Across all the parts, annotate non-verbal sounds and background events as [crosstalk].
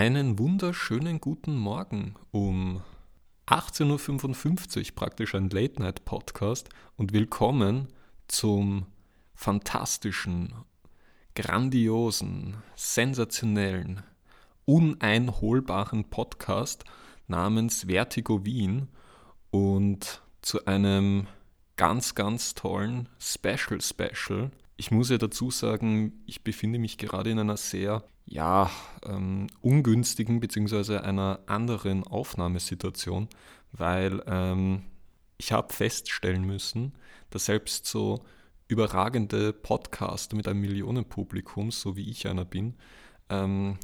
Einen wunderschönen guten Morgen um 18.55 Uhr, praktisch ein Late-Night-Podcast und willkommen zum fantastischen, grandiosen, sensationellen, uneinholbaren Podcast namens Vertigo Wien und zu einem ganz, ganz tollen Special Special. Ich muss ja dazu sagen, ich befinde mich gerade in einer sehr ja, ähm, ungünstigen bzw. einer anderen Aufnahmesituation, weil ähm, ich habe feststellen müssen, dass selbst so überragende Podcaster mit einem Millionenpublikum, so wie ich einer bin, ähm,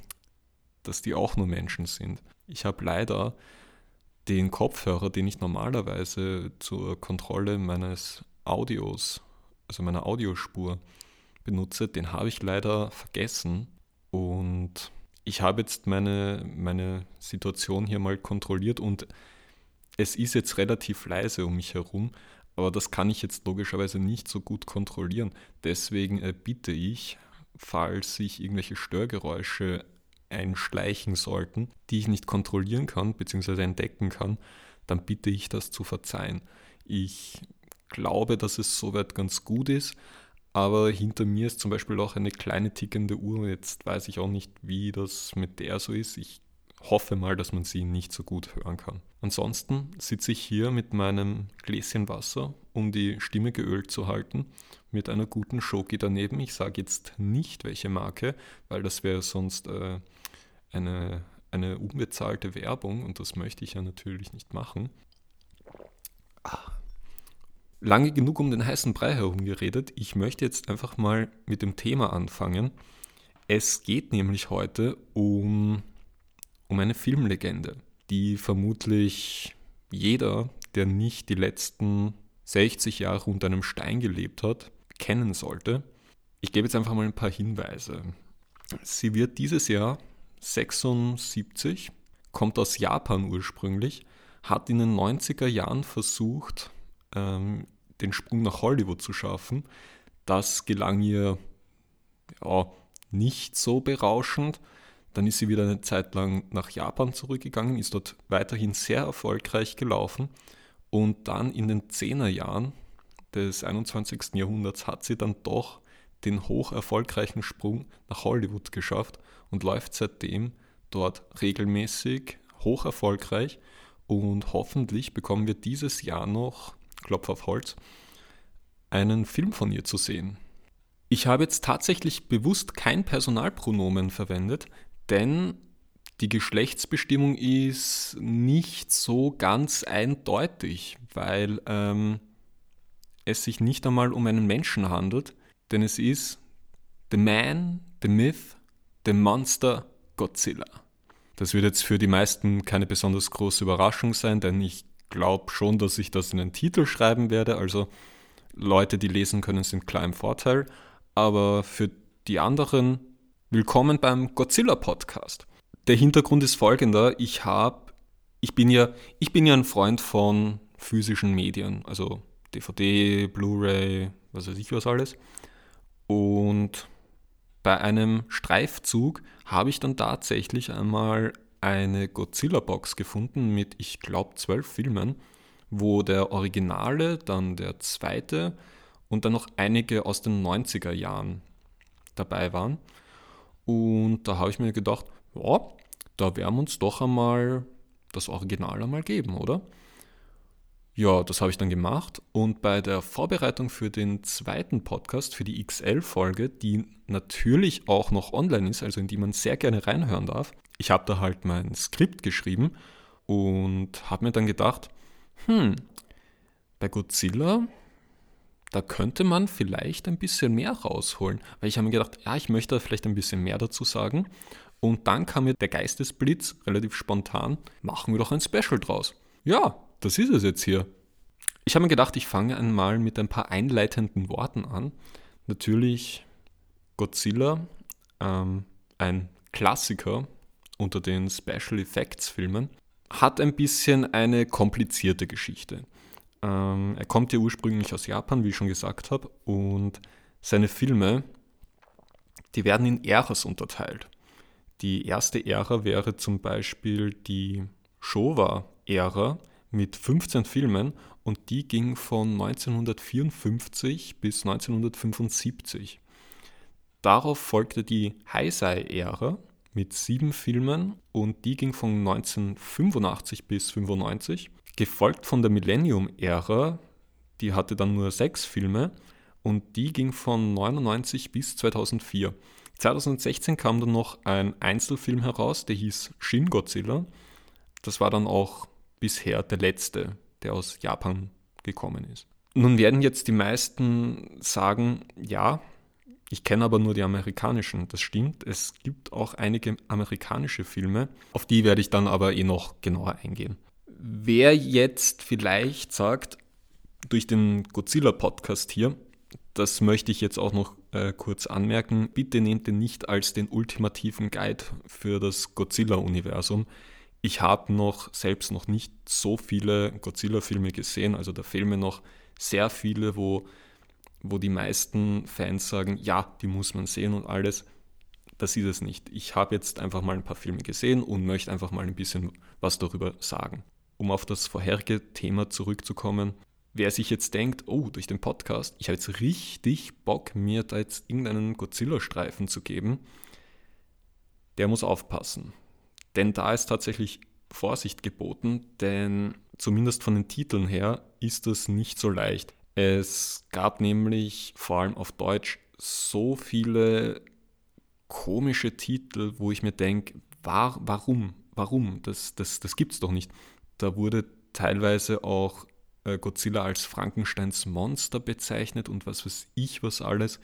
dass die auch nur Menschen sind. Ich habe leider den Kopfhörer, den ich normalerweise zur Kontrolle meines Audios, also meiner Audiospur benutze, den habe ich leider vergessen und ich habe jetzt meine, meine Situation hier mal kontrolliert und es ist jetzt relativ leise um mich herum, aber das kann ich jetzt logischerweise nicht so gut kontrollieren. Deswegen äh, bitte ich, falls sich irgendwelche Störgeräusche einschleichen sollten, die ich nicht kontrollieren kann bzw. entdecken kann, dann bitte ich das zu verzeihen. Ich glaube, dass es soweit ganz gut ist, aber hinter mir ist zum Beispiel auch eine kleine tickende Uhr. Jetzt weiß ich auch nicht, wie das mit der so ist. Ich hoffe mal, dass man sie nicht so gut hören kann. Ansonsten sitze ich hier mit meinem Gläschen Wasser, um die Stimme geölt zu halten, mit einer guten Schoki daneben. Ich sage jetzt nicht, welche Marke, weil das wäre sonst äh, eine, eine unbezahlte Werbung und das möchte ich ja natürlich nicht machen. Ah lange genug um den heißen Brei herum geredet. Ich möchte jetzt einfach mal mit dem Thema anfangen. Es geht nämlich heute um, um eine Filmlegende, die vermutlich jeder, der nicht die letzten 60 Jahre unter einem Stein gelebt hat, kennen sollte. Ich gebe jetzt einfach mal ein paar Hinweise. Sie wird dieses Jahr 76, kommt aus Japan ursprünglich, hat in den 90er Jahren versucht, ähm, den Sprung nach Hollywood zu schaffen. Das gelang ihr ja, nicht so berauschend. Dann ist sie wieder eine Zeit lang nach Japan zurückgegangen, ist dort weiterhin sehr erfolgreich gelaufen und dann in den 10er Jahren des 21. Jahrhunderts hat sie dann doch den hoch erfolgreichen Sprung nach Hollywood geschafft und läuft seitdem dort regelmäßig hoch erfolgreich und hoffentlich bekommen wir dieses Jahr noch Klopf auf Holz, einen Film von ihr zu sehen. Ich habe jetzt tatsächlich bewusst kein Personalpronomen verwendet, denn die Geschlechtsbestimmung ist nicht so ganz eindeutig, weil ähm, es sich nicht einmal um einen Menschen handelt, denn es ist The Man, The Myth, The Monster Godzilla. Das wird jetzt für die meisten keine besonders große Überraschung sein, denn ich glaube schon, dass ich das in den Titel schreiben werde. Also Leute, die lesen können, sind klar im Vorteil. Aber für die anderen, willkommen beim Godzilla Podcast. Der Hintergrund ist folgender. Ich habe, ich bin ja, ich bin ja ein Freund von physischen Medien, also DVD, Blu-ray, was weiß ich was alles. Und bei einem Streifzug habe ich dann tatsächlich einmal eine Godzilla-Box gefunden mit, ich glaube, zwölf Filmen, wo der Originale, dann der zweite und dann noch einige aus den 90er Jahren dabei waren. Und da habe ich mir gedacht, ja, da werden wir uns doch einmal das Original einmal geben, oder? Ja, das habe ich dann gemacht und bei der Vorbereitung für den zweiten Podcast, für die XL-Folge, die natürlich auch noch online ist, also in die man sehr gerne reinhören darf, ich habe da halt mein Skript geschrieben und habe mir dann gedacht, hm, bei Godzilla, da könnte man vielleicht ein bisschen mehr rausholen. Weil ich habe mir gedacht, ja, ich möchte vielleicht ein bisschen mehr dazu sagen. Und dann kam mir der Geistesblitz relativ spontan, machen wir doch ein Special draus. Ja, das ist es jetzt hier. Ich habe mir gedacht, ich fange einmal mit ein paar einleitenden Worten an. Natürlich Godzilla, ähm, ein Klassiker unter den Special Effects Filmen, hat ein bisschen eine komplizierte Geschichte. Ähm, er kommt ja ursprünglich aus Japan, wie ich schon gesagt habe, und seine Filme, die werden in Äras unterteilt. Die erste Ära wäre zum Beispiel die Showa-Ära mit 15 Filmen und die ging von 1954 bis 1975. Darauf folgte die Heisei-Ära mit sieben Filmen und die ging von 1985 bis 1995, gefolgt von der Millennium-Ära, die hatte dann nur sechs Filme und die ging von 1999 bis 2004. 2016 kam dann noch ein Einzelfilm heraus, der hieß Shin Godzilla. Das war dann auch bisher der letzte, der aus Japan gekommen ist. Nun werden jetzt die meisten sagen, ja, ich kenne aber nur die amerikanischen. Das stimmt, es gibt auch einige amerikanische Filme, auf die werde ich dann aber eh noch genauer eingehen. Wer jetzt vielleicht sagt, durch den Godzilla-Podcast hier, das möchte ich jetzt auch noch äh, kurz anmerken. Bitte nehmt den nicht als den ultimativen Guide für das Godzilla-Universum. Ich habe noch selbst noch nicht so viele Godzilla-Filme gesehen, also da fehlen mir noch sehr viele, wo, wo die meisten Fans sagen, ja, die muss man sehen und alles. Das ist es nicht. Ich habe jetzt einfach mal ein paar Filme gesehen und möchte einfach mal ein bisschen was darüber sagen. Um auf das vorherige Thema zurückzukommen, wer sich jetzt denkt, oh, durch den Podcast, ich habe jetzt richtig Bock, mir da jetzt irgendeinen Godzilla-Streifen zu geben, der muss aufpassen. Denn da ist tatsächlich Vorsicht geboten, denn zumindest von den Titeln her ist das nicht so leicht. Es gab nämlich vor allem auf Deutsch so viele komische Titel, wo ich mir denke, war, warum? Warum? Das, das, das gibt's doch nicht. Da wurde teilweise auch äh, Godzilla als Frankensteins Monster bezeichnet und was weiß ich was alles,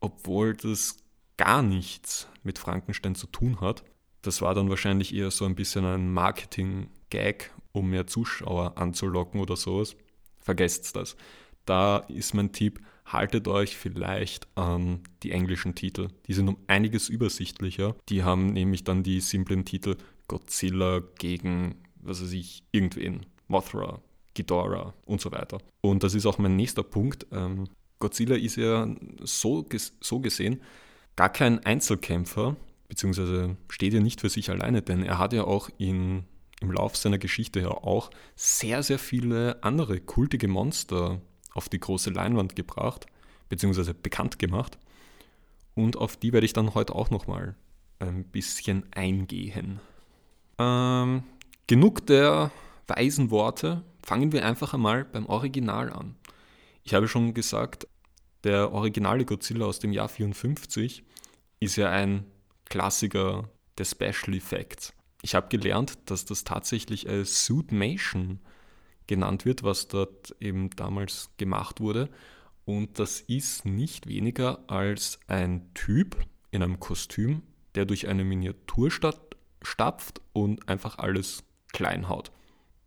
obwohl das gar nichts mit Frankenstein zu tun hat. Das war dann wahrscheinlich eher so ein bisschen ein Marketing-Gag, um mehr Zuschauer anzulocken oder sowas. Vergesst das. Da ist mein Tipp, haltet euch vielleicht an die englischen Titel. Die sind um einiges übersichtlicher. Die haben nämlich dann die simplen Titel Godzilla gegen, was weiß ich, irgendwen. Mothra, Ghidorah und so weiter. Und das ist auch mein nächster Punkt. Ähm, Godzilla ist ja so, so gesehen gar kein Einzelkämpfer, beziehungsweise steht ja nicht für sich alleine, denn er hat ja auch in, im Lauf seiner Geschichte ja auch sehr, sehr viele andere kultige Monster auf die große Leinwand gebracht, beziehungsweise bekannt gemacht. Und auf die werde ich dann heute auch nochmal ein bisschen eingehen. Ähm, genug der weisen Worte fangen wir einfach einmal beim Original an. Ich habe schon gesagt, der originale Godzilla aus dem Jahr 54 ist ja ein Klassiker der Special Effects. Ich habe gelernt, dass das tatsächlich als Suitmation genannt wird, was dort eben damals gemacht wurde. Und das ist nicht weniger als ein Typ in einem Kostüm, der durch eine Miniaturstadt stapft und einfach alles klein haut.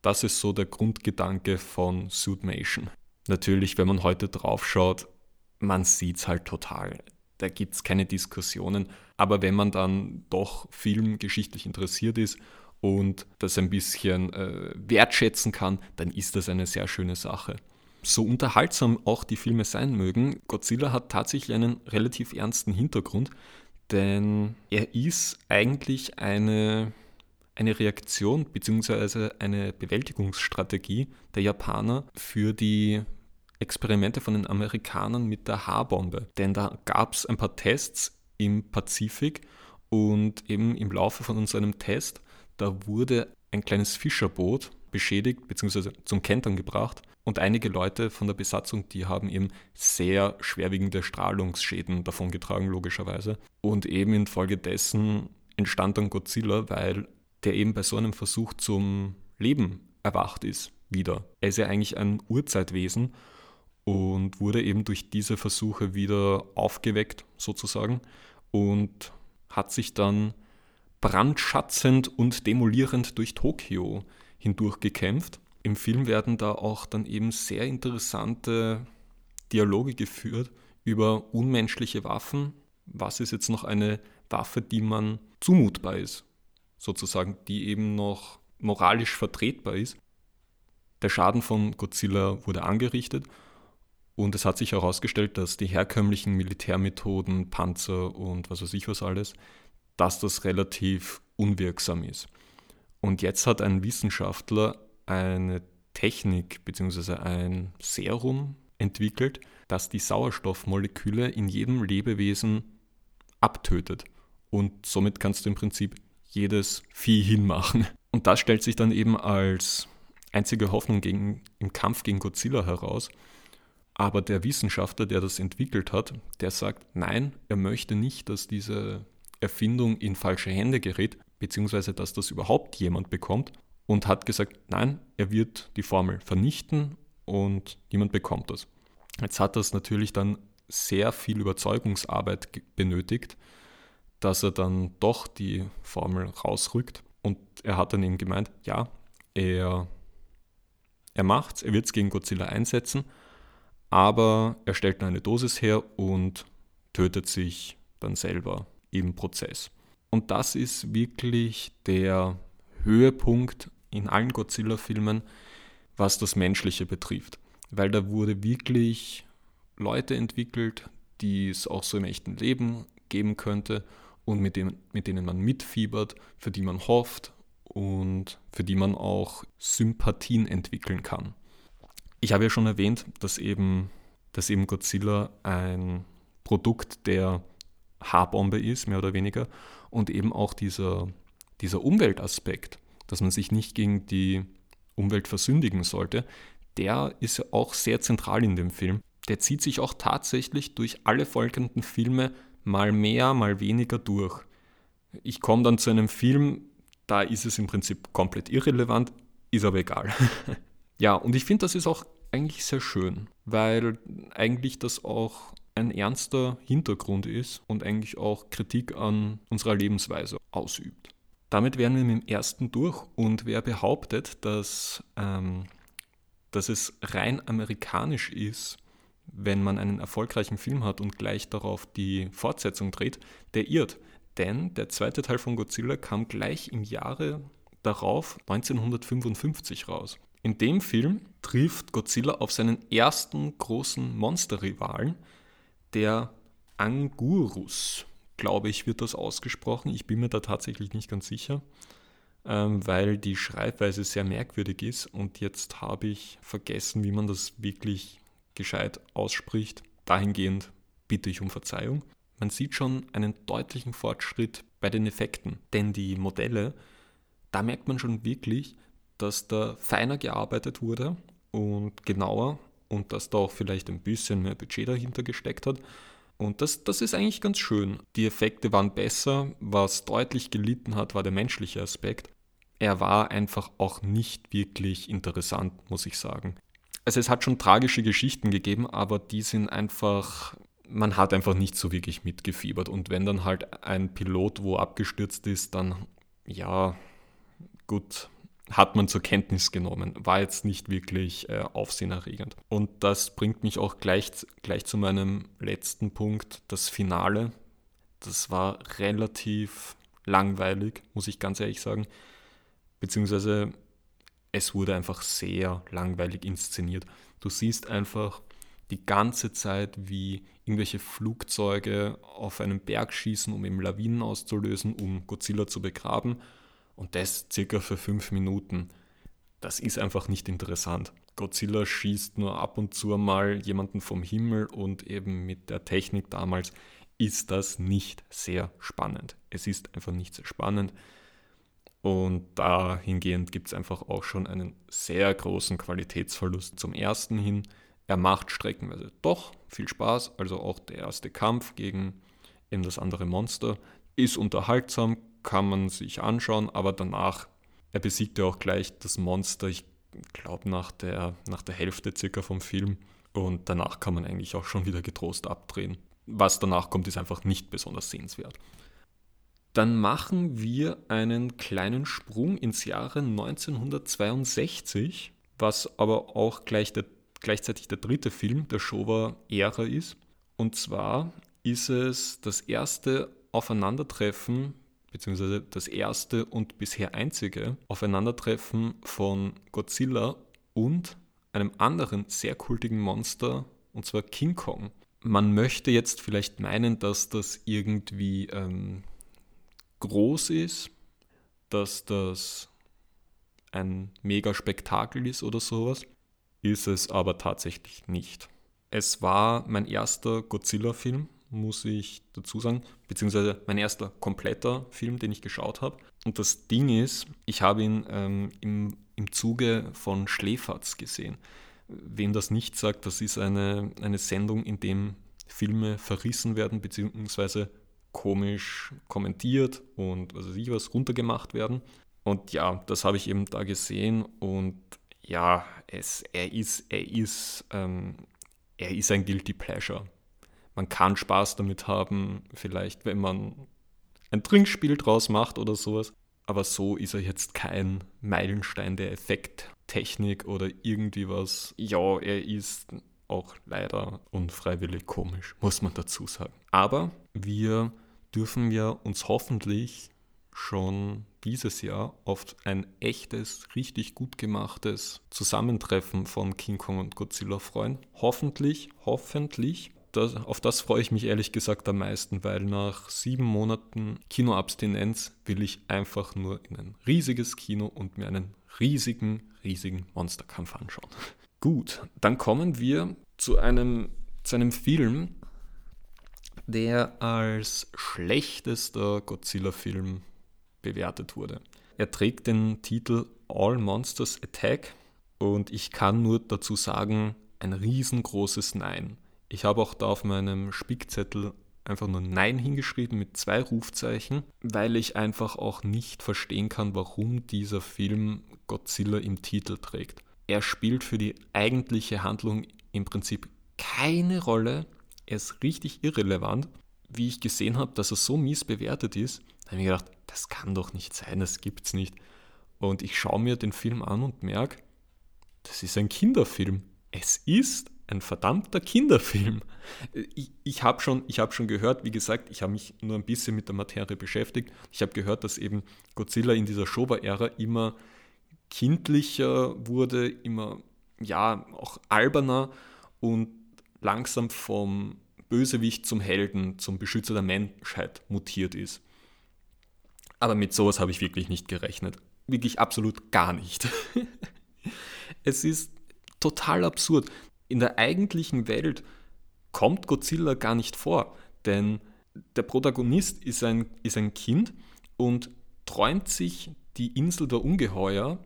Das ist so der Grundgedanke von Suitmation. Natürlich, wenn man heute drauf schaut, man sieht es halt total. Da gibt es keine Diskussionen. Aber wenn man dann doch filmgeschichtlich interessiert ist und das ein bisschen äh, wertschätzen kann, dann ist das eine sehr schöne Sache. So unterhaltsam auch die Filme sein mögen, Godzilla hat tatsächlich einen relativ ernsten Hintergrund, denn er ist eigentlich eine eine Reaktion bzw. eine Bewältigungsstrategie der Japaner für die Experimente von den Amerikanern mit der H-Bombe. Denn da gab es ein paar Tests im Pazifik und eben im Laufe von einem Test, da wurde ein kleines Fischerboot beschädigt bzw. zum Kentern gebracht und einige Leute von der Besatzung, die haben eben sehr schwerwiegende Strahlungsschäden davongetragen, logischerweise. Und eben infolgedessen entstand dann Godzilla, weil der eben bei so einem Versuch zum Leben erwacht ist wieder. Er ist ja eigentlich ein Urzeitwesen und wurde eben durch diese Versuche wieder aufgeweckt sozusagen und hat sich dann brandschatzend und demolierend durch Tokio hindurch gekämpft. Im Film werden da auch dann eben sehr interessante Dialoge geführt über unmenschliche Waffen. Was ist jetzt noch eine Waffe, die man zumutbar ist? sozusagen, die eben noch moralisch vertretbar ist. Der Schaden von Godzilla wurde angerichtet und es hat sich herausgestellt, dass die herkömmlichen Militärmethoden, Panzer und was weiß ich was alles, dass das relativ unwirksam ist. Und jetzt hat ein Wissenschaftler eine Technik bzw. ein Serum entwickelt, das die Sauerstoffmoleküle in jedem Lebewesen abtötet. Und somit kannst du im Prinzip jedes Vieh hinmachen. Und das stellt sich dann eben als einzige Hoffnung gegen, im Kampf gegen Godzilla heraus. Aber der Wissenschaftler, der das entwickelt hat, der sagt, nein, er möchte nicht, dass diese Erfindung in falsche Hände gerät, beziehungsweise dass das überhaupt jemand bekommt und hat gesagt, nein, er wird die Formel vernichten und niemand bekommt das. Jetzt hat das natürlich dann sehr viel Überzeugungsarbeit benötigt, dass er dann doch die Formel rausrückt. Und er hat dann eben gemeint, ja, er, er macht's, er wird es gegen Godzilla einsetzen, aber er stellt eine Dosis her und tötet sich dann selber im Prozess. Und das ist wirklich der Höhepunkt in allen Godzilla-Filmen, was das Menschliche betrifft. Weil da wurde wirklich Leute entwickelt, die es auch so im echten Leben geben könnte und mit, dem, mit denen man mitfiebert, für die man hofft und für die man auch Sympathien entwickeln kann. Ich habe ja schon erwähnt, dass eben, dass eben Godzilla ein Produkt der Haarbombe ist, mehr oder weniger, und eben auch dieser, dieser Umweltaspekt, dass man sich nicht gegen die Umwelt versündigen sollte, der ist ja auch sehr zentral in dem Film. Der zieht sich auch tatsächlich durch alle folgenden Filme mal mehr, mal weniger durch. Ich komme dann zu einem Film, da ist es im Prinzip komplett irrelevant, ist aber egal. [laughs] ja, und ich finde, das ist auch eigentlich sehr schön, weil eigentlich das auch ein ernster Hintergrund ist und eigentlich auch Kritik an unserer Lebensweise ausübt. Damit wären wir mit dem ersten durch und wer behauptet, dass, ähm, dass es rein amerikanisch ist, wenn man einen erfolgreichen Film hat und gleich darauf die Fortsetzung dreht, der irrt. Denn der zweite Teil von Godzilla kam gleich im Jahre darauf, 1955, raus. In dem Film trifft Godzilla auf seinen ersten großen Monsterrivalen, der Angurus, glaube ich, wird das ausgesprochen. Ich bin mir da tatsächlich nicht ganz sicher, ähm, weil die Schreibweise sehr merkwürdig ist und jetzt habe ich vergessen, wie man das wirklich gescheit ausspricht. Dahingehend bitte ich um Verzeihung. Man sieht schon einen deutlichen Fortschritt bei den Effekten, denn die Modelle, da merkt man schon wirklich, dass da feiner gearbeitet wurde und genauer und dass da auch vielleicht ein bisschen mehr Budget dahinter gesteckt hat. Und das, das ist eigentlich ganz schön. Die Effekte waren besser. Was deutlich gelitten hat, war der menschliche Aspekt. Er war einfach auch nicht wirklich interessant, muss ich sagen. Also es hat schon tragische Geschichten gegeben, aber die sind einfach, man hat einfach nicht so wirklich mitgefiebert. Und wenn dann halt ein Pilot wo abgestürzt ist, dann ja, gut, hat man zur Kenntnis genommen. War jetzt nicht wirklich äh, aufsehenerregend. Und das bringt mich auch gleich, gleich zu meinem letzten Punkt, das Finale. Das war relativ langweilig, muss ich ganz ehrlich sagen. Beziehungsweise es wurde einfach sehr langweilig inszeniert. Du siehst einfach die ganze Zeit, wie irgendwelche Flugzeuge auf einen Berg schießen, um eben Lawinen auszulösen, um Godzilla zu begraben und das circa für fünf Minuten. Das ist einfach nicht interessant. Godzilla schießt nur ab und zu mal jemanden vom Himmel und eben mit der Technik damals ist das nicht sehr spannend. Es ist einfach nicht sehr spannend. Und dahingehend gibt es einfach auch schon einen sehr großen Qualitätsverlust. Zum ersten hin, er macht streckenweise doch viel Spaß. Also auch der erste Kampf gegen eben das andere Monster ist unterhaltsam, kann man sich anschauen, aber danach, er besiegt ja auch gleich das Monster, ich glaube nach der, nach der Hälfte circa vom Film und danach kann man eigentlich auch schon wieder getrost abdrehen. Was danach kommt, ist einfach nicht besonders sehenswert. Dann machen wir einen kleinen Sprung ins Jahre 1962, was aber auch gleich der, gleichzeitig der dritte Film der Showa-Ära ist. Und zwar ist es das erste Aufeinandertreffen beziehungsweise das erste und bisher einzige Aufeinandertreffen von Godzilla und einem anderen sehr kultigen Monster, und zwar King Kong. Man möchte jetzt vielleicht meinen, dass das irgendwie ähm, groß ist, dass das ein mega Spektakel ist oder sowas, ist es aber tatsächlich nicht. Es war mein erster Godzilla-Film, muss ich dazu sagen, beziehungsweise mein erster kompletter Film, den ich geschaut habe. Und das Ding ist, ich habe ihn ähm, im, im Zuge von Schläferz gesehen. Wem das nicht sagt, das ist eine, eine Sendung, in dem Filme verrissen werden, beziehungsweise komisch kommentiert und was weiß ich was runtergemacht werden. Und ja, das habe ich eben da gesehen und ja, es, er ist, er ist, ähm, er ist ein Guilty Pleasure. Man kann Spaß damit haben, vielleicht wenn man ein Trinkspiel draus macht oder sowas. Aber so ist er jetzt kein Meilenstein der Effekttechnik oder irgendwie was. Ja, er ist auch leider unfreiwillig komisch, muss man dazu sagen. Aber wir dürfen wir uns hoffentlich schon dieses Jahr auf ein echtes, richtig gut gemachtes Zusammentreffen von King Kong und Godzilla freuen. Hoffentlich, hoffentlich. Das, auf das freue ich mich ehrlich gesagt am meisten, weil nach sieben Monaten Kinoabstinenz will ich einfach nur in ein riesiges Kino und mir einen riesigen, riesigen Monsterkampf anschauen. Gut, dann kommen wir zu einem, zu einem Film, der als schlechtester Godzilla-Film bewertet wurde. Er trägt den Titel All Monsters Attack und ich kann nur dazu sagen, ein riesengroßes Nein. Ich habe auch da auf meinem Spickzettel einfach nur Nein hingeschrieben mit zwei Rufzeichen, weil ich einfach auch nicht verstehen kann, warum dieser Film Godzilla im Titel trägt. Er spielt für die eigentliche Handlung im Prinzip keine Rolle. Er ist richtig irrelevant. Wie ich gesehen habe, dass er so mies bewertet ist, habe ich mir gedacht, das kann doch nicht sein, das gibt's nicht. Und ich schaue mir den Film an und merke, das ist ein Kinderfilm. Es ist ein verdammter Kinderfilm. Ich, ich habe schon, hab schon gehört, wie gesagt, ich habe mich nur ein bisschen mit der Materie beschäftigt. Ich habe gehört, dass eben Godzilla in dieser Showa-Ära immer kindlicher wurde, immer ja auch alberner und langsam vom Bösewicht zum Helden, zum Beschützer der Menschheit mutiert ist. Aber mit sowas habe ich wirklich nicht gerechnet. Wirklich absolut gar nicht. [laughs] es ist total absurd. In der eigentlichen Welt kommt Godzilla gar nicht vor, denn der Protagonist ist ein, ist ein Kind und träumt sich die Insel der Ungeheuer,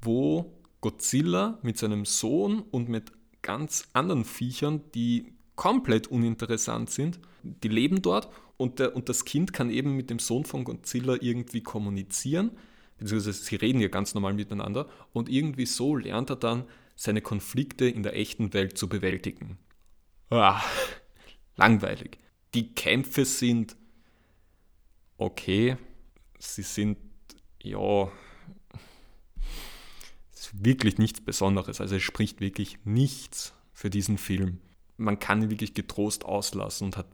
wo Godzilla mit seinem Sohn und mit ganz anderen Viechern, die komplett uninteressant sind, die leben dort und, der, und das Kind kann eben mit dem Sohn von Godzilla irgendwie kommunizieren, beziehungsweise sie reden ja ganz normal miteinander und irgendwie so lernt er dann seine Konflikte in der echten Welt zu bewältigen. Ah, langweilig. Die Kämpfe sind okay, sie sind ja wirklich nichts Besonderes. Also es spricht wirklich nichts für diesen Film. Man kann ihn wirklich getrost auslassen und hat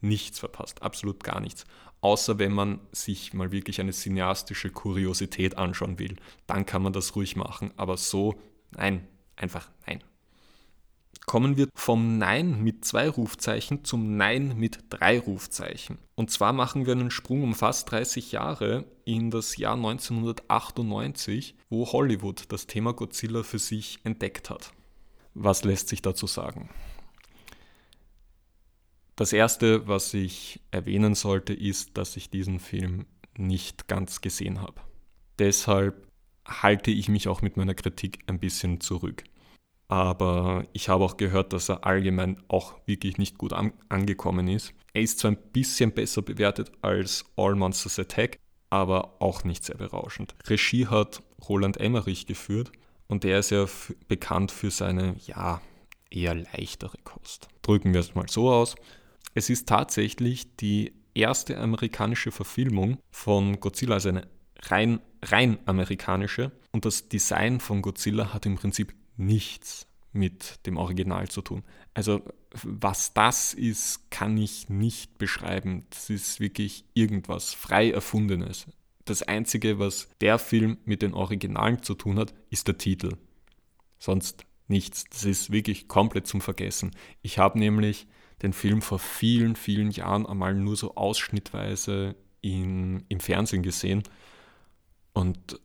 nichts verpasst, absolut gar nichts. Außer wenn man sich mal wirklich eine cineastische Kuriosität anschauen will, dann kann man das ruhig machen. Aber so, nein, einfach nein. Kommen wir vom Nein mit zwei Rufzeichen zum Nein mit drei Rufzeichen. Und zwar machen wir einen Sprung um fast 30 Jahre in das Jahr 1998, wo Hollywood das Thema Godzilla für sich entdeckt hat. Was lässt sich dazu sagen? Das Erste, was ich erwähnen sollte, ist, dass ich diesen Film nicht ganz gesehen habe. Deshalb halte ich mich auch mit meiner Kritik ein bisschen zurück. Aber ich habe auch gehört, dass er allgemein auch wirklich nicht gut an angekommen ist. Er ist zwar ein bisschen besser bewertet als All Monsters Attack, aber auch nicht sehr berauschend. Regie hat Roland Emmerich geführt und der ist ja bekannt für seine, ja, eher leichtere Kost. Drücken wir es mal so aus. Es ist tatsächlich die erste amerikanische Verfilmung von Godzilla, also eine rein, rein amerikanische. Und das Design von Godzilla hat im Prinzip nichts mit dem Original zu tun. Also was das ist, kann ich nicht beschreiben. Das ist wirklich irgendwas frei erfundenes. Das Einzige, was der Film mit den Originalen zu tun hat, ist der Titel. Sonst nichts. Das ist wirklich komplett zum Vergessen. Ich habe nämlich den Film vor vielen, vielen Jahren einmal nur so ausschnittweise in, im Fernsehen gesehen und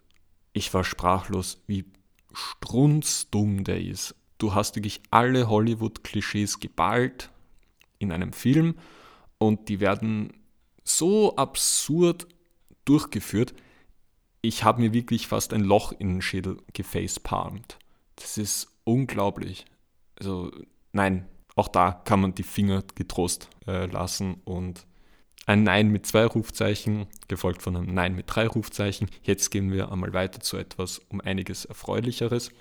ich war sprachlos, wie strunzdumm der ist. Du hast wirklich alle Hollywood-Klischees geballt in einem Film und die werden so absurd durchgeführt. Ich habe mir wirklich fast ein Loch in den Schädel gefacepalmt. Das ist unglaublich. Also nein, auch da kann man die Finger getrost äh, lassen und ein Nein mit zwei Rufzeichen, gefolgt von einem Nein mit drei Rufzeichen. Jetzt gehen wir einmal weiter zu etwas um einiges Erfreulicheres.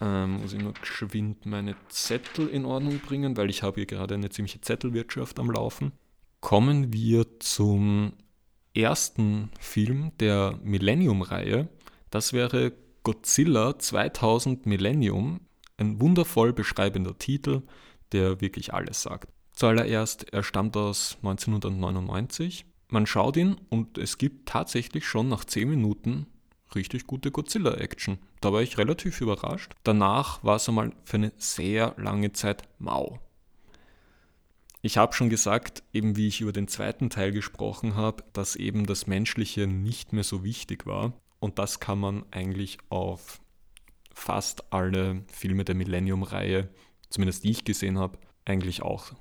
Ähm, muss ich nur geschwind meine Zettel in Ordnung bringen, weil ich habe hier gerade eine ziemliche Zettelwirtschaft am Laufen. Kommen wir zum ersten Film der Millennium-Reihe. Das wäre Godzilla 2000 Millennium. Ein wundervoll beschreibender Titel, der wirklich alles sagt. Zuallererst, er stammt aus 1999. Man schaut ihn und es gibt tatsächlich schon nach 10 Minuten richtig gute Godzilla-Action. Da war ich relativ überrascht. Danach war es einmal für eine sehr lange Zeit mau. Ich habe schon gesagt, eben wie ich über den zweiten Teil gesprochen habe, dass eben das Menschliche nicht mehr so wichtig war. Und das kann man eigentlich auf fast alle Filme der Millennium-Reihe, zumindest die ich gesehen habe, eigentlich auch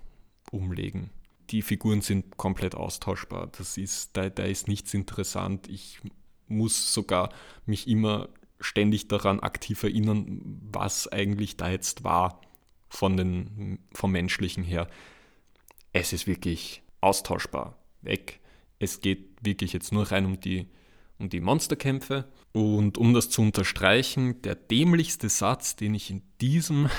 umlegen. Die Figuren sind komplett austauschbar. Das ist, da, da ist nichts interessant. Ich muss sogar mich immer ständig daran aktiv erinnern, was eigentlich da jetzt war von den, vom Menschlichen her. Es ist wirklich austauschbar. Weg. Es geht wirklich jetzt nur rein um die, um die Monsterkämpfe. Und um das zu unterstreichen, der dämlichste Satz, den ich in diesem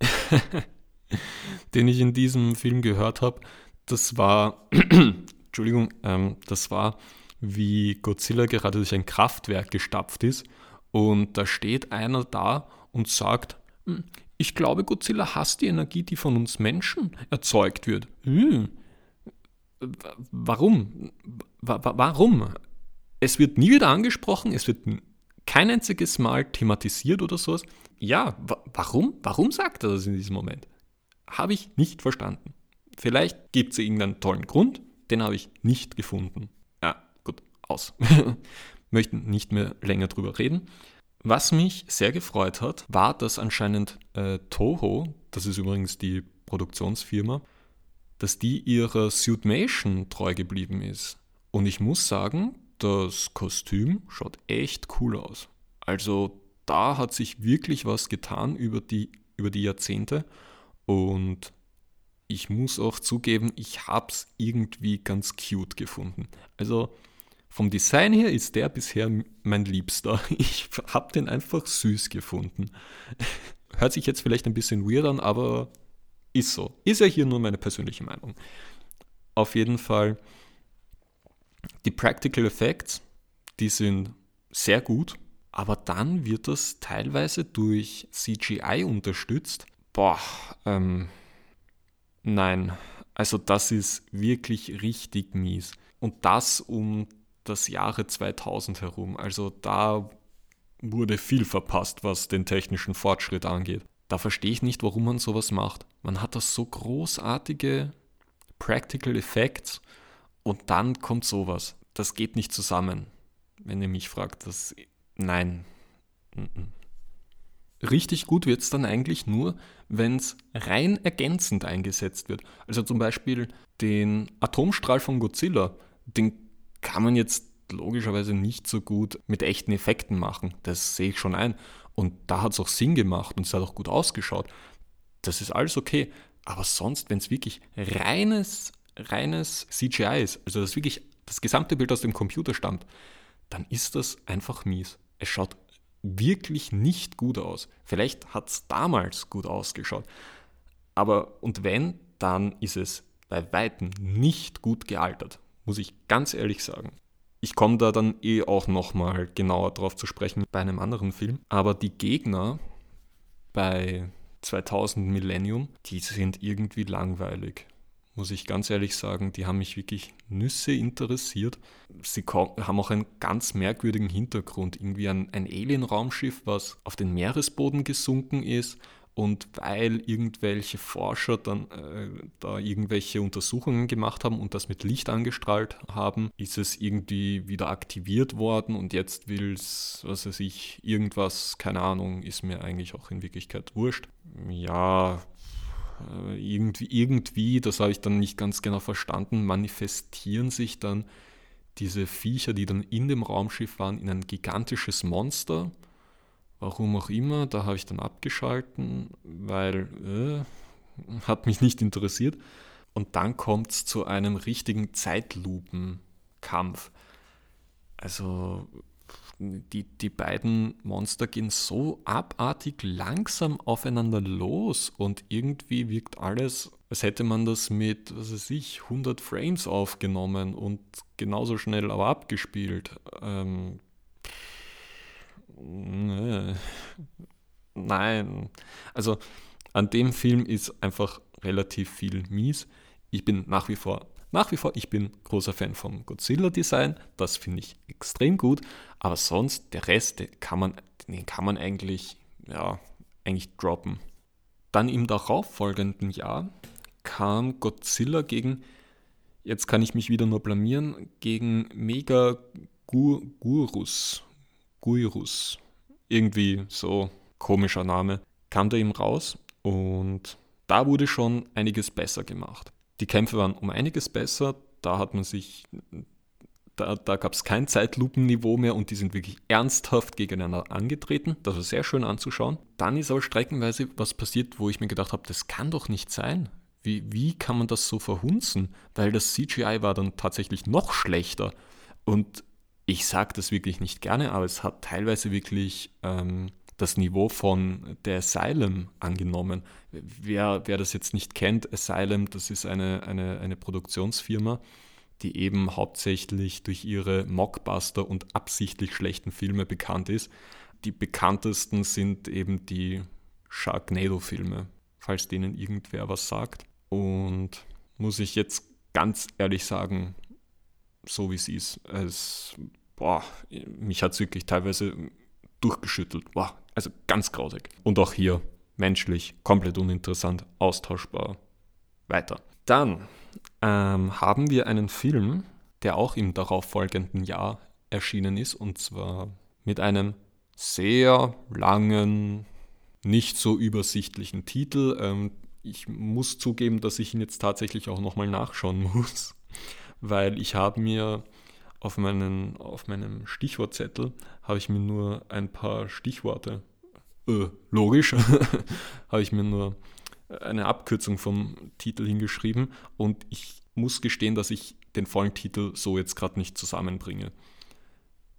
[laughs] [laughs] den ich in diesem Film gehört habe, das war, [clears throat] Entschuldigung, ähm, das war, wie Godzilla gerade durch ein Kraftwerk gestapft ist und da steht einer da und sagt, hm, ich glaube, Godzilla hasst die Energie, die von uns Menschen erzeugt wird. Hm. Warum? Warum? Es wird nie wieder angesprochen, es wird kein einziges Mal thematisiert oder sowas. Ja, warum? Warum sagt er das in diesem Moment? Habe ich nicht verstanden. Vielleicht gibt es irgendeinen tollen Grund, den habe ich nicht gefunden. Ja, gut, aus. [laughs] Möchten nicht mehr länger drüber reden. Was mich sehr gefreut hat, war, dass anscheinend äh, Toho, das ist übrigens die Produktionsfirma, dass die ihrer Suitmation treu geblieben ist. Und ich muss sagen, das Kostüm schaut echt cool aus. Also da hat sich wirklich was getan über die, über die Jahrzehnte. Und ich muss auch zugeben, ich habe es irgendwie ganz cute gefunden. Also vom Design her ist der bisher mein Liebster. [laughs] Ich habe den einfach süß gefunden. [laughs] Hört sich jetzt vielleicht ein bisschen weird an, aber ist so. Ist ja hier nur meine persönliche Meinung. Auf jeden Fall, die Practical Effects, die sind sehr gut, aber dann wird das teilweise durch CGI unterstützt, Boah, ähm, nein. Also das ist wirklich richtig mies. Und das um das Jahre 2000 herum. Also da wurde viel verpasst, was den technischen Fortschritt angeht. Da verstehe ich nicht, warum man sowas macht. Man hat das so großartige Practical Effects und dann kommt sowas. Das geht nicht zusammen, wenn ihr mich fragt. Das, nein. Richtig gut wird es dann eigentlich nur, wenn es rein ergänzend eingesetzt wird. Also zum Beispiel den Atomstrahl von Godzilla, den kann man jetzt logischerweise nicht so gut mit echten Effekten machen. Das sehe ich schon ein. Und da hat es auch Sinn gemacht und es hat auch gut ausgeschaut. Das ist alles okay. Aber sonst, wenn es wirklich reines, reines CGI ist, also das wirklich das gesamte Bild aus dem Computer stammt, dann ist das einfach mies. Es schaut wirklich nicht gut aus. Vielleicht hat es damals gut ausgeschaut. Aber und wenn, dann ist es bei weitem nicht gut gealtert, muss ich ganz ehrlich sagen. Ich komme da dann eh auch nochmal genauer drauf zu sprechen bei einem anderen Film. Aber die Gegner bei 2000 Millennium, die sind irgendwie langweilig muss ich ganz ehrlich sagen, die haben mich wirklich Nüsse interessiert. Sie haben auch einen ganz merkwürdigen Hintergrund, irgendwie ein, ein Alien-Raumschiff, was auf den Meeresboden gesunken ist Und weil irgendwelche Forscher dann äh, da irgendwelche Untersuchungen gemacht haben und das mit Licht angestrahlt haben, ist es irgendwie wieder aktiviert worden und jetzt will es, was weiß ich, irgendwas, keine Ahnung, ist mir eigentlich auch in Wirklichkeit wurscht. Ja, irgendwie, irgendwie, das habe ich dann nicht ganz genau verstanden, manifestieren sich dann diese Viecher, die dann in dem Raumschiff waren, in ein gigantisches Monster Warum auch immer, da habe ich dann abgeschalten, weil äh, hat mich nicht interessiert. Und dann kommt es zu einem richtigen Zeitlupenkampf. Also die, die beiden Monster gehen so abartig langsam aufeinander los und irgendwie wirkt alles, als hätte man das mit, was weiß ich, 100 Frames aufgenommen und genauso schnell aber abgespielt. Ähm, Nein. Also an dem Film ist einfach relativ viel mies. Ich bin nach wie vor, nach wie vor, ich bin großer Fan vom Godzilla-Design. Das finde ich extrem gut. Aber sonst, der Rest, den kann man, den kann man eigentlich, ja, eigentlich droppen. Dann im darauffolgenden Jahr kam Godzilla gegen, jetzt kann ich mich wieder nur blamieren, gegen Mega Gurus. Guirus, irgendwie so komischer Name, kam da ihm raus und da wurde schon einiges besser gemacht. Die Kämpfe waren um einiges besser, da hat man sich, da, da gab es kein Zeitlupenniveau mehr und die sind wirklich ernsthaft gegeneinander angetreten. Das war sehr schön anzuschauen. Dann ist aber streckenweise was passiert, wo ich mir gedacht habe, das kann doch nicht sein. Wie, wie kann man das so verhunzen? Weil das CGI war dann tatsächlich noch schlechter. Und ich sage das wirklich nicht gerne, aber es hat teilweise wirklich ähm, das Niveau von der Asylum angenommen. Wer, wer das jetzt nicht kennt, Asylum, das ist eine, eine, eine Produktionsfirma, die eben hauptsächlich durch ihre Mockbuster und absichtlich schlechten Filme bekannt ist. Die bekanntesten sind eben die Sharknado-Filme, falls denen irgendwer was sagt. Und muss ich jetzt ganz ehrlich sagen, so wie es ist. Es, boah, mich hat es wirklich teilweise durchgeschüttelt. Boah, also ganz grausig. Und auch hier menschlich, komplett uninteressant, austauschbar. Weiter. Dann ähm, haben wir einen Film, der auch im darauffolgenden Jahr erschienen ist, und zwar mit einem sehr langen, nicht so übersichtlichen Titel. Ähm, ich muss zugeben, dass ich ihn jetzt tatsächlich auch nochmal nachschauen [laughs] muss weil ich habe mir auf, meinen, auf meinem Stichwortzettel habe ich mir nur ein paar Stichworte, äh, logisch, [laughs] habe ich mir nur eine Abkürzung vom Titel hingeschrieben und ich muss gestehen, dass ich den vollen Titel so jetzt gerade nicht zusammenbringe.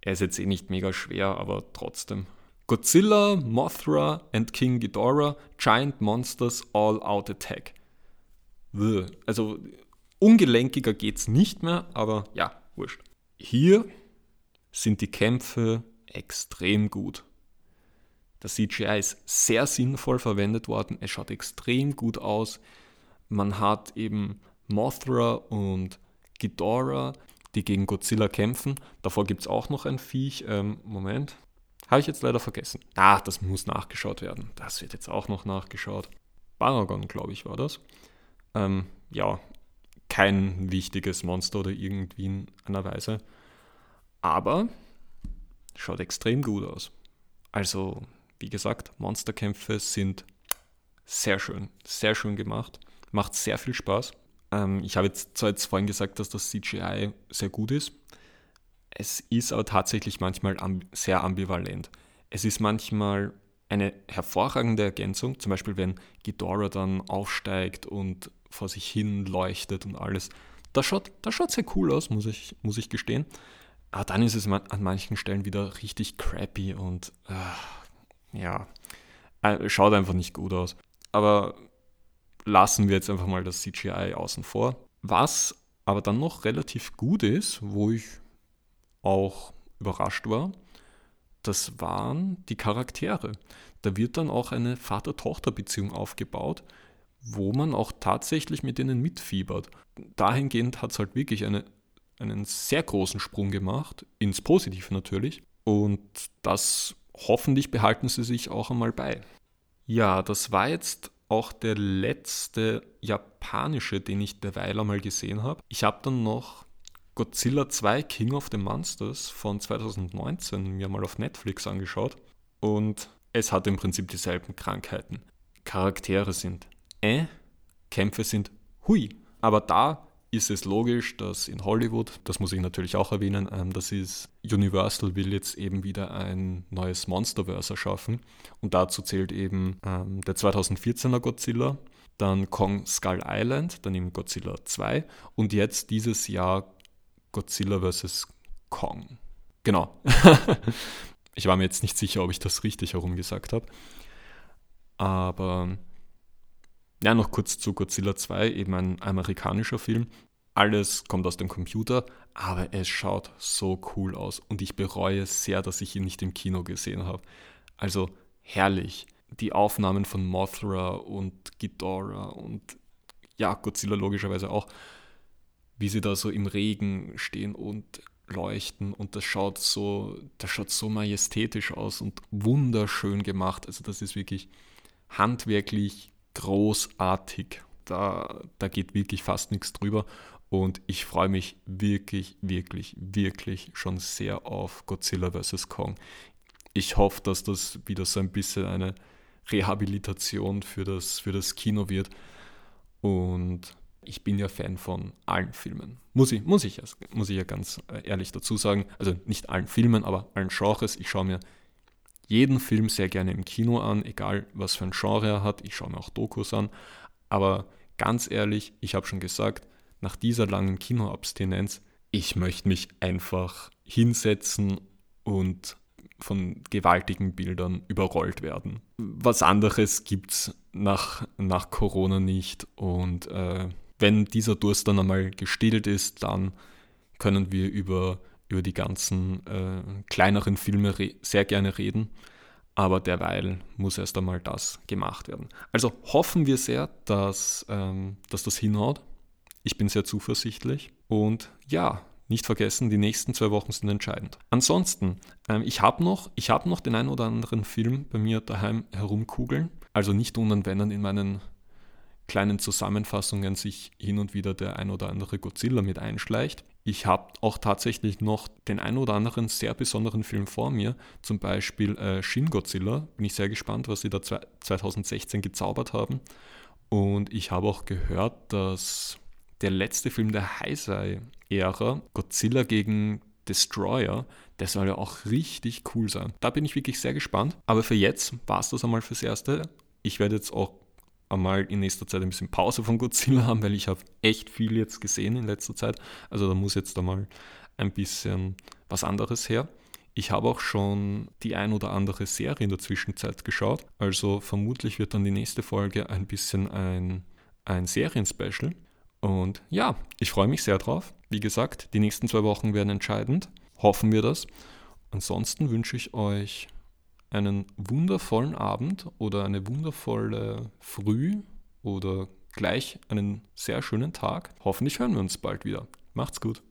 Er ist jetzt eh nicht mega schwer, aber trotzdem. Godzilla, Mothra and King Ghidorah, Giant Monsters All Out Attack. Also Ungelenkiger geht es nicht mehr, aber ja, wurscht. Hier sind die Kämpfe extrem gut. Das CGI ist sehr sinnvoll verwendet worden. Es schaut extrem gut aus. Man hat eben Mothra und Ghidorah, die gegen Godzilla kämpfen. Davor gibt es auch noch ein Viech. Ähm, Moment. Habe ich jetzt leider vergessen. Ah, das muss nachgeschaut werden. Das wird jetzt auch noch nachgeschaut. Baragon, glaube ich, war das. Ähm, ja, kein wichtiges Monster oder irgendwie in einer Weise. Aber schaut extrem gut aus. Also, wie gesagt, Monsterkämpfe sind sehr schön, sehr schön gemacht. Macht sehr viel Spaß. Ähm, ich habe jetzt zwar jetzt vorhin gesagt, dass das CGI sehr gut ist. Es ist aber tatsächlich manchmal sehr ambivalent. Es ist manchmal eine hervorragende Ergänzung, zum Beispiel wenn Ghidorah dann aufsteigt und vor sich hin leuchtet und alles. Das schaut, das schaut sehr cool aus, muss ich, muss ich gestehen. Aber dann ist es an manchen Stellen wieder richtig crappy und äh, ja, äh, schaut einfach nicht gut aus. Aber lassen wir jetzt einfach mal das CGI außen vor. Was aber dann noch relativ gut ist, wo ich auch überrascht war, das waren die Charaktere. Da wird dann auch eine Vater-Tochter-Beziehung aufgebaut, wo man auch tatsächlich mit denen mitfiebert. Dahingehend hat es halt wirklich eine, einen sehr großen Sprung gemacht, ins Positive natürlich. Und das hoffentlich behalten sie sich auch einmal bei. Ja, das war jetzt auch der letzte japanische, den ich derweil einmal gesehen habe. Ich habe dann noch Godzilla 2 King of the Monsters von 2019 mir mal auf Netflix angeschaut und es hat im Prinzip dieselben Krankheiten. Charaktere sind äh, Kämpfe sind hui. Aber da ist es logisch, dass in Hollywood, das muss ich natürlich auch erwähnen, ähm, das ist Universal will jetzt eben wieder ein neues Monsterverse erschaffen. Und dazu zählt eben ähm, der 2014er Godzilla, dann Kong Skull Island, dann eben Godzilla 2 und jetzt dieses Jahr Godzilla vs. Kong. Genau. [laughs] ich war mir jetzt nicht sicher, ob ich das richtig herum gesagt habe. Aber ja, noch kurz zu Godzilla 2, eben ein amerikanischer Film. Alles kommt aus dem Computer, aber es schaut so cool aus und ich bereue sehr, dass ich ihn nicht im Kino gesehen habe. Also herrlich. Die Aufnahmen von Mothra und Ghidorah und ja, Godzilla logischerweise auch, wie sie da so im Regen stehen und leuchten und das schaut so, das schaut so majestätisch aus und wunderschön gemacht. Also das ist wirklich handwerklich großartig. Da, da geht wirklich fast nichts drüber. Und ich freue mich wirklich, wirklich, wirklich schon sehr auf Godzilla vs. Kong. Ich hoffe, dass das wieder so ein bisschen eine Rehabilitation für das, für das Kino wird. Und ich bin ja Fan von allen Filmen. Muss ich, muss ich, muss ich ja ganz äh, ehrlich dazu sagen. Also nicht allen Filmen, aber allen Genres. Ich schaue mir jeden Film sehr gerne im Kino an, egal was für ein Genre er hat. Ich schaue mir auch Dokus an. Aber ganz ehrlich, ich habe schon gesagt, nach dieser langen Kinoabstinenz, ich möchte mich einfach hinsetzen und von gewaltigen Bildern überrollt werden. Was anderes gibt es nach, nach Corona nicht. Und äh, wenn dieser Durst dann einmal gestillt ist, dann können wir über über die ganzen äh, kleineren Filme sehr gerne reden. Aber derweil muss erst einmal das gemacht werden. Also hoffen wir sehr, dass, ähm, dass das hinhaut. Ich bin sehr zuversichtlich. Und ja, nicht vergessen, die nächsten zwei Wochen sind entscheidend. Ansonsten, ähm, ich habe noch, hab noch den einen oder anderen Film bei mir daheim herumkugeln. Also nicht unanwenden in meinen kleinen Zusammenfassungen sich hin und wieder der ein oder andere Godzilla mit einschleicht. Ich habe auch tatsächlich noch den ein oder anderen sehr besonderen Film vor mir, zum Beispiel äh, Shin Godzilla. Bin ich sehr gespannt, was sie da 2016 gezaubert haben. Und ich habe auch gehört, dass der letzte Film der Heisei-Ära, Godzilla gegen Destroyer, der soll ja auch richtig cool sein. Da bin ich wirklich sehr gespannt. Aber für jetzt war es das einmal fürs Erste. Ich werde jetzt auch einmal in nächster Zeit ein bisschen Pause von Godzilla haben, weil ich habe echt viel jetzt gesehen in letzter Zeit. Also da muss jetzt einmal ein bisschen was anderes her. Ich habe auch schon die ein oder andere Serie in der Zwischenzeit geschaut. Also vermutlich wird dann die nächste Folge ein bisschen ein, ein Serienspecial. Und ja, ich freue mich sehr drauf. Wie gesagt, die nächsten zwei Wochen werden entscheidend. Hoffen wir das. Ansonsten wünsche ich euch einen wundervollen Abend oder eine wundervolle Früh oder gleich einen sehr schönen Tag. Hoffentlich hören wir uns bald wieder. Macht's gut.